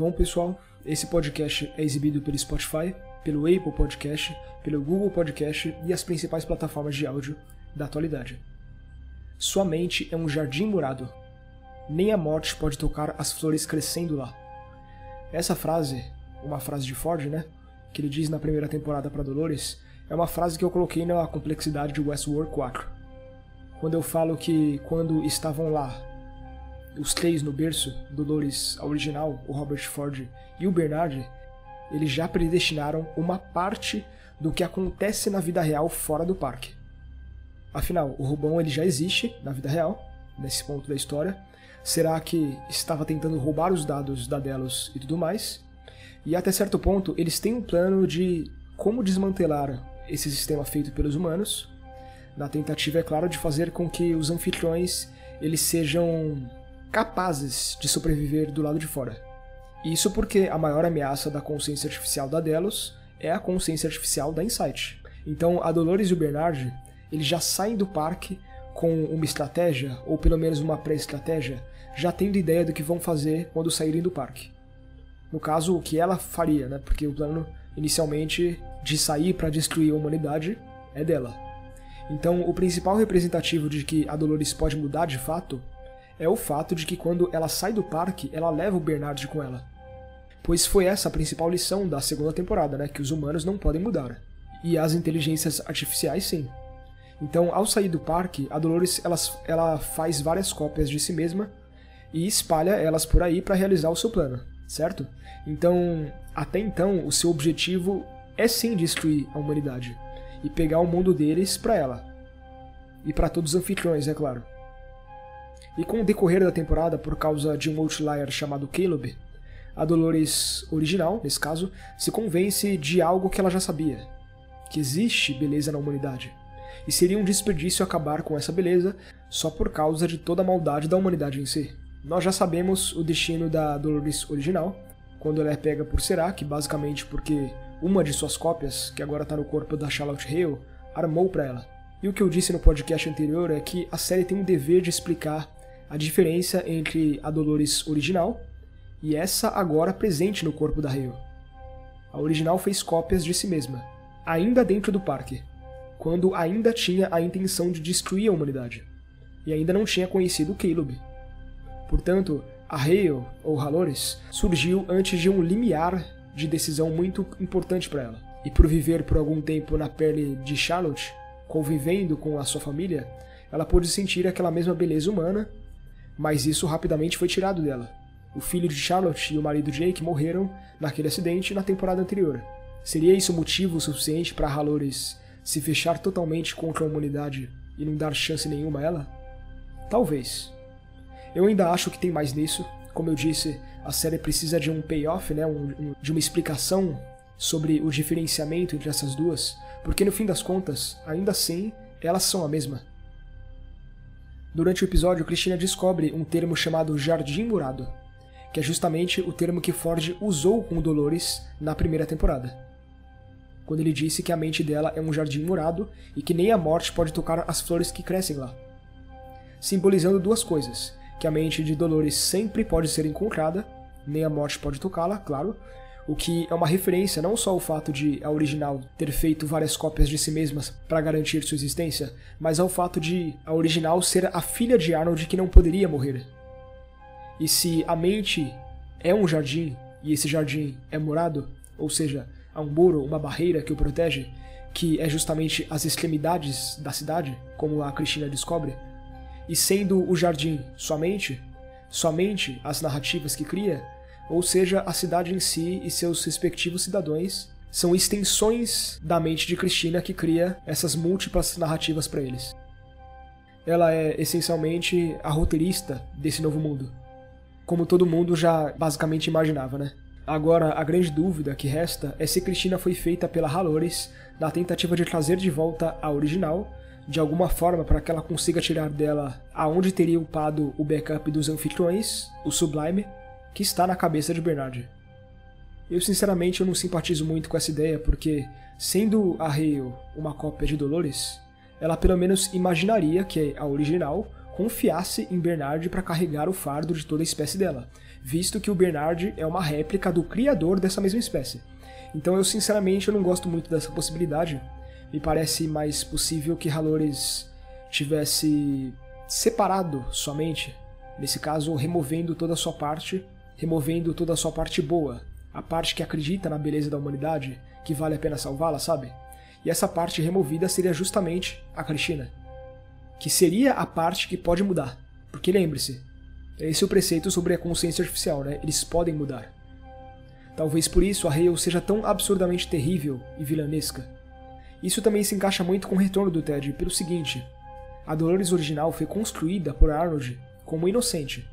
Bom, pessoal, esse podcast é exibido pelo Spotify, pelo Apple Podcast, pelo Google Podcast e as principais plataformas de áudio da atualidade. Sua mente é um jardim murado. Nem a morte pode tocar as flores crescendo lá. Essa frase, uma frase de Ford, né? Que ele diz na primeira temporada para Dolores, é uma frase que eu coloquei na complexidade de Westworld 4. Quando eu falo que quando estavam lá, os três no berço, Dolores, a original, o Robert Ford e o Bernard, eles já predestinaram uma parte do que acontece na vida real fora do parque. Afinal, o Rubão ele já existe na vida real, nesse ponto da história. Será que estava tentando roubar os dados da Delos e tudo mais? E até certo ponto, eles têm um plano de como desmantelar esse sistema feito pelos humanos, na tentativa, é claro, de fazer com que os anfitriões eles sejam capazes de sobreviver do lado de fora. Isso porque a maior ameaça da consciência artificial da Delos é a consciência artificial da Insight. Então, a Dolores e o Bernard, eles já saem do parque com uma estratégia, ou pelo menos uma pré-estratégia, já tendo ideia do que vão fazer quando saírem do parque. No caso, o que ela faria, né? Porque o plano inicialmente de sair para destruir a humanidade é dela. Então, o principal representativo de que a Dolores pode mudar de fato é o fato de que quando ela sai do parque, ela leva o Bernard com ela. Pois foi essa a principal lição da segunda temporada, né? Que os humanos não podem mudar. E as inteligências artificiais sim. Então, ao sair do parque, a Dolores ela, ela faz várias cópias de si mesma e espalha elas por aí para realizar o seu plano, certo? Então, até então, o seu objetivo é sim destruir a humanidade e pegar o mundo deles para ela. E para todos os anfitriões, é claro. E com o decorrer da temporada, por causa de um outlier chamado Caleb, a Dolores original, nesse caso, se convence de algo que ela já sabia: que existe beleza na humanidade. E seria um desperdício acabar com essa beleza só por causa de toda a maldade da humanidade em si. Nós já sabemos o destino da Dolores original, quando ela é pega por Serac, basicamente porque uma de suas cópias, que agora está no corpo da Charlotte Hale, armou para ela. E o que eu disse no podcast anterior é que a série tem o dever de explicar a diferença entre a Dolores original e essa agora presente no corpo da Hale. A original fez cópias de si mesma, ainda dentro do parque, quando ainda tinha a intenção de destruir a humanidade, e ainda não tinha conhecido Caleb. Portanto, a Hale, ou Halores, surgiu antes de um limiar de decisão muito importante para ela. E por viver por algum tempo na pele de Charlotte, convivendo com a sua família, ela pôde sentir aquela mesma beleza humana mas isso rapidamente foi tirado dela. O filho de Charlotte e o marido Jake morreram naquele acidente na temporada anterior. Seria isso motivo suficiente para Halores se fechar totalmente contra a humanidade e não dar chance nenhuma a ela? Talvez. Eu ainda acho que tem mais nisso. Como eu disse, a série precisa de um payoff, né? Um, um, de uma explicação sobre o diferenciamento entre essas duas, porque no fim das contas, ainda assim, elas são a mesma. Durante o episódio, Cristina descobre um termo chamado Jardim Murado, que é justamente o termo que Ford usou com Dolores na primeira temporada. Quando ele disse que a mente dela é um jardim murado e que nem a morte pode tocar as flores que crescem lá. Simbolizando duas coisas: que a mente de Dolores sempre pode ser encontrada, nem a morte pode tocá-la, claro, o que é uma referência não só ao fato de a original ter feito várias cópias de si mesmas para garantir sua existência, mas ao fato de a original ser a filha de Arnold que não poderia morrer. E se a mente é um jardim e esse jardim é murado, ou seja, há um muro, uma barreira que o protege, que é justamente as extremidades da cidade, como a Cristina descobre, e sendo o jardim somente, somente as narrativas que cria, ou seja, a cidade em si e seus respectivos cidadãos são extensões da mente de Cristina que cria essas múltiplas narrativas para eles. Ela é essencialmente a roteirista desse novo mundo, como todo mundo já basicamente imaginava, né? Agora, a grande dúvida que resta é se Cristina foi feita pela Halores na tentativa de trazer de volta a original, de alguma forma para que ela consiga tirar dela aonde teria upado o backup dos anfitriões, o Sublime, que está na cabeça de Bernard. Eu sinceramente eu não simpatizo muito com essa ideia, porque, sendo a Hale uma cópia de Dolores, ela pelo menos imaginaria que a original confiasse em Bernard para carregar o fardo de toda a espécie dela, visto que o Bernard é uma réplica do criador dessa mesma espécie. Então eu sinceramente eu não gosto muito dessa possibilidade. Me parece mais possível que Halores tivesse separado somente, nesse caso removendo toda a sua parte, removendo toda a sua parte boa, a parte que acredita na beleza da humanidade, que vale a pena salvá-la, sabe? E essa parte removida seria justamente a Cristina, que seria a parte que pode mudar. Porque lembre-se, esse é o preceito sobre a consciência artificial, né? Eles podem mudar. Talvez por isso a Hale seja tão absurdamente terrível e vilanesca. Isso também se encaixa muito com o retorno do Ted, pelo seguinte: a Dolores original foi construída por Arnold como inocente.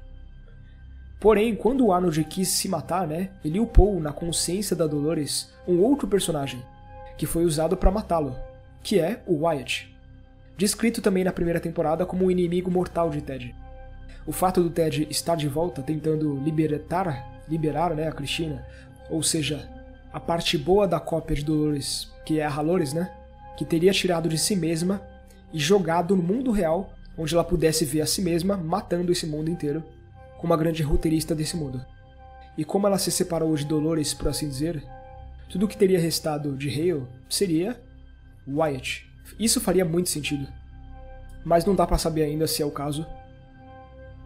Porém, quando o Arnold quis se matar, né, ele upou na consciência da Dolores um outro personagem, que foi usado para matá-lo, que é o Wyatt. Descrito também na primeira temporada como um inimigo mortal de Ted. O fato do Ted estar de volta tentando libertar, liberar né, a Cristina, ou seja, a parte boa da cópia de Dolores, que é a Halores, né, que teria tirado de si mesma e jogado no mundo real, onde ela pudesse ver a si mesma matando esse mundo inteiro, como a grande roteirista desse mundo. E como ela se separou de Dolores, por assim dizer, tudo o que teria restado de Hale seria Wyatt. Isso faria muito sentido. Mas não dá para saber ainda se é o caso.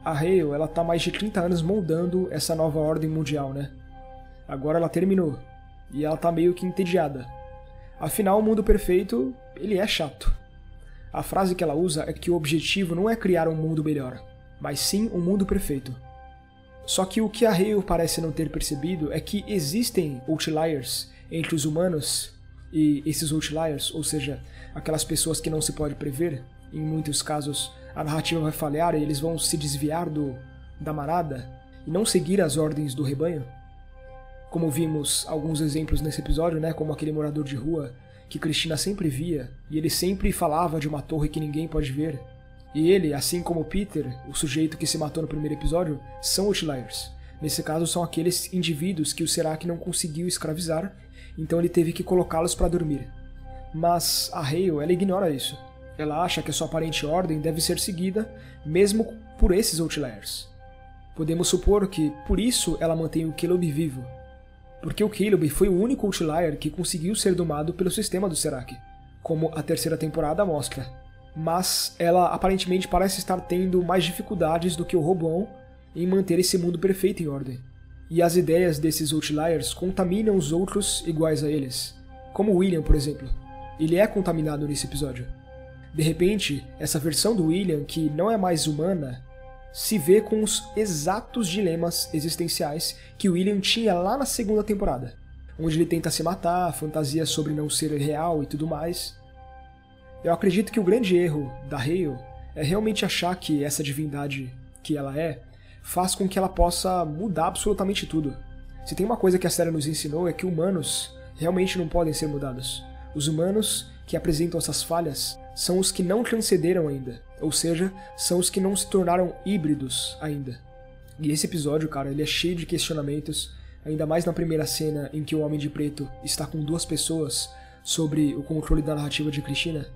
A Hale, ela tá mais de 30 anos moldando essa nova ordem mundial, né? Agora ela terminou. E ela tá meio que entediada. Afinal, o mundo perfeito, ele é chato. A frase que ela usa é que o objetivo não é criar um mundo melhor, mas sim um mundo perfeito. Só que o que a Hale parece não ter percebido é que existem outliers entre os humanos e esses outliers, ou seja, aquelas pessoas que não se pode prever, em muitos casos a narrativa vai falhar e eles vão se desviar do da manada e não seguir as ordens do rebanho. Como vimos alguns exemplos nesse episódio, né, como aquele morador de rua que Cristina sempre via, e ele sempre falava de uma torre que ninguém pode ver. E ele, assim como Peter, o sujeito que se matou no primeiro episódio, são outliers. Nesse caso, são aqueles indivíduos que o Serac não conseguiu escravizar, então ele teve que colocá-los para dormir. Mas a Hale, ela ignora isso. Ela acha que a sua aparente ordem deve ser seguida, mesmo por esses outliers. Podemos supor que, por isso, ela mantém o Caleb vivo, porque o Caleb foi o único outlier que conseguiu ser domado pelo sistema do Serac, como a terceira temporada mostra. Mas ela aparentemente parece estar tendo mais dificuldades do que o Robão em manter esse mundo perfeito em ordem. E as ideias desses outliers contaminam os outros iguais a eles, como William, por exemplo. Ele é contaminado nesse episódio. De repente, essa versão do William, que não é mais humana, se vê com os exatos dilemas existenciais que William tinha lá na segunda temporada, onde ele tenta se matar, fantasia sobre não ser real e tudo mais. Eu acredito que o grande erro da Hale é realmente achar que essa divindade que ela é faz com que ela possa mudar absolutamente tudo. Se tem uma coisa que a série nos ensinou é que humanos realmente não podem ser mudados. Os humanos que apresentam essas falhas são os que não transcenderam ainda, ou seja, são os que não se tornaram híbridos ainda. E esse episódio, cara, ele é cheio de questionamentos, ainda mais na primeira cena em que o Homem de Preto está com duas pessoas sobre o controle da narrativa de Cristina.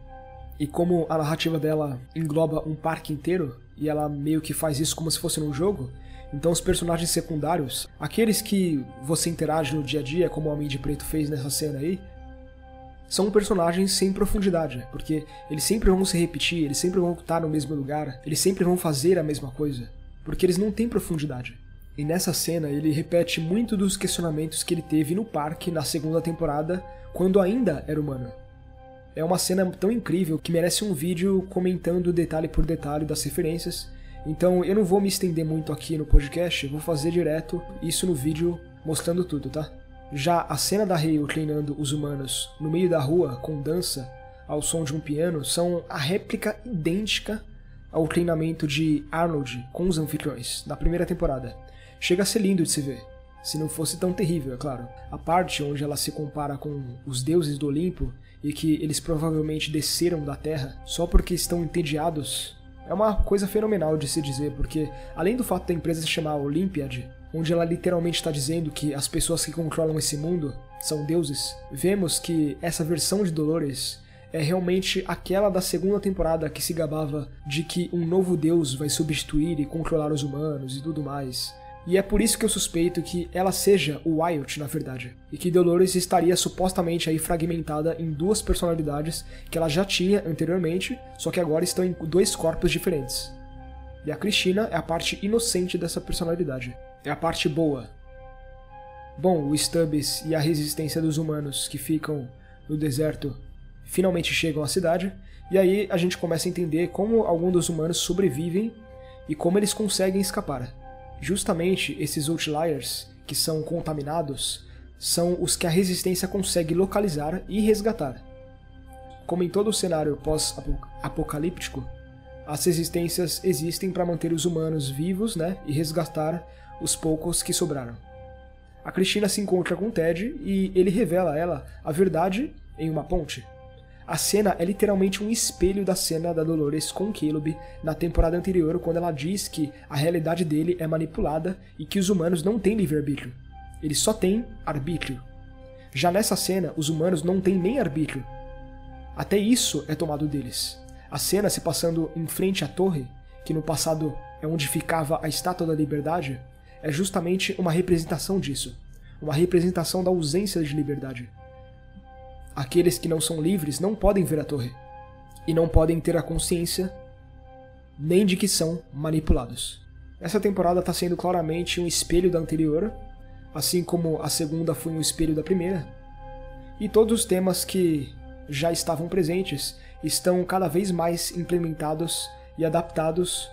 E como a narrativa dela engloba um parque inteiro, e ela meio que faz isso como se fosse num jogo, então os personagens secundários, aqueles que você interage no dia a dia, como o Homem de Preto fez nessa cena aí, são personagens sem profundidade, porque eles sempre vão se repetir, eles sempre vão estar no mesmo lugar, eles sempre vão fazer a mesma coisa, porque eles não têm profundidade. E nessa cena ele repete muito dos questionamentos que ele teve no parque na segunda temporada, quando ainda era humano. É uma cena tão incrível que merece um vídeo comentando detalhe por detalhe das referências. Então eu não vou me estender muito aqui no podcast, vou fazer direto isso no vídeo mostrando tudo, tá? Já a cena da Hale treinando os humanos no meio da rua com dança ao som de um piano são a réplica idêntica ao treinamento de Arnold com os anfitriões da primeira temporada. Chega a ser lindo de se ver, se não fosse tão terrível, é claro. A parte onde ela se compara com os deuses do Olimpo e que eles provavelmente desceram da Terra só porque estão entediados é uma coisa fenomenal de se dizer, porque além do fato da empresa se chamar Olympiad, onde ela literalmente está dizendo que as pessoas que controlam esse mundo são deuses, vemos que essa versão de Dolores é realmente aquela da segunda temporada que se gabava de que um novo deus vai substituir e controlar os humanos e tudo mais. E é por isso que eu suspeito que ela seja o Wyatt, na verdade. E que Dolores estaria supostamente aí fragmentada em duas personalidades que ela já tinha anteriormente, só que agora estão em dois corpos diferentes. E a Cristina é a parte inocente dessa personalidade. É a parte boa. Bom, o Stubbs e a resistência dos humanos que ficam no deserto finalmente chegam à cidade, e aí a gente começa a entender como alguns dos humanos sobrevivem e como eles conseguem escapar. Justamente esses outliers, que são contaminados, são os que a resistência consegue localizar e resgatar. Como em todo o cenário pós-apocalíptico, as resistências existem para manter os humanos vivos né, e resgatar os poucos que sobraram. A Cristina se encontra com Ted e ele revela a ela a verdade em uma ponte. A cena é literalmente um espelho da cena da Dolores com Caleb na temporada anterior, quando ela diz que a realidade dele é manipulada e que os humanos não têm livre-arbítrio. Eles só têm arbítrio. Já nessa cena, os humanos não têm nem arbítrio. Até isso é tomado deles. A cena se passando em frente à torre, que no passado é onde ficava a Estátua da Liberdade, é justamente uma representação disso. Uma representação da ausência de liberdade. Aqueles que não são livres não podem ver a torre e não podem ter a consciência nem de que são manipulados. Essa temporada está sendo claramente um espelho da anterior, assim como a segunda foi um espelho da primeira, e todos os temas que já estavam presentes estão cada vez mais implementados e adaptados,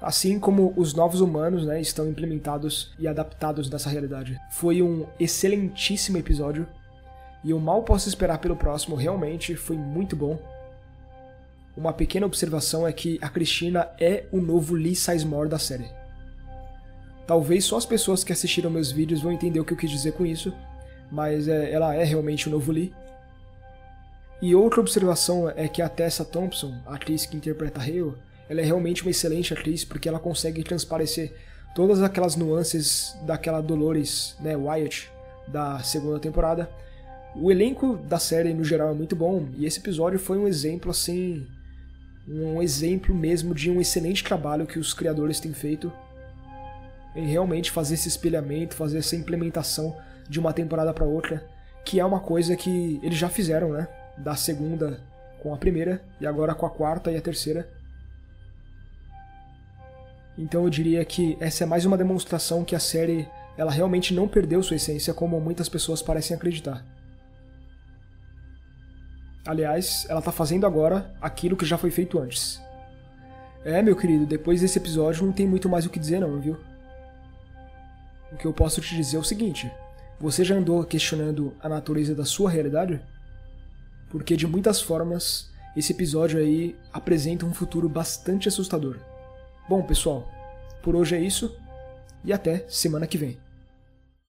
assim como os novos humanos né, estão implementados e adaptados nessa realidade. Foi um excelentíssimo episódio e eu mal posso esperar pelo próximo, realmente foi muito bom. Uma pequena observação é que a Cristina é o novo Lee Sizemore da série. Talvez só as pessoas que assistiram meus vídeos vão entender o que eu quis dizer com isso, mas é, ela é realmente o novo Lee. E outra observação é que a Tessa Thompson, a atriz que interpreta Hale, ela é realmente uma excelente atriz porque ela consegue transparecer todas aquelas nuances daquela Dolores, né, Wyatt, da segunda temporada, o elenco da série no geral é muito bom e esse episódio foi um exemplo assim, um exemplo mesmo de um excelente trabalho que os criadores têm feito em realmente fazer esse espelhamento, fazer essa implementação de uma temporada para outra, que é uma coisa que eles já fizeram, né? Da segunda com a primeira e agora com a quarta e a terceira. Então eu diria que essa é mais uma demonstração que a série ela realmente não perdeu sua essência como muitas pessoas parecem acreditar. Aliás, ela tá fazendo agora aquilo que já foi feito antes. É, meu querido, depois desse episódio não tem muito mais o que dizer não, viu? O que eu posso te dizer é o seguinte: você já andou questionando a natureza da sua realidade? Porque de muitas formas, esse episódio aí apresenta um futuro bastante assustador. Bom, pessoal, por hoje é isso e até semana que vem.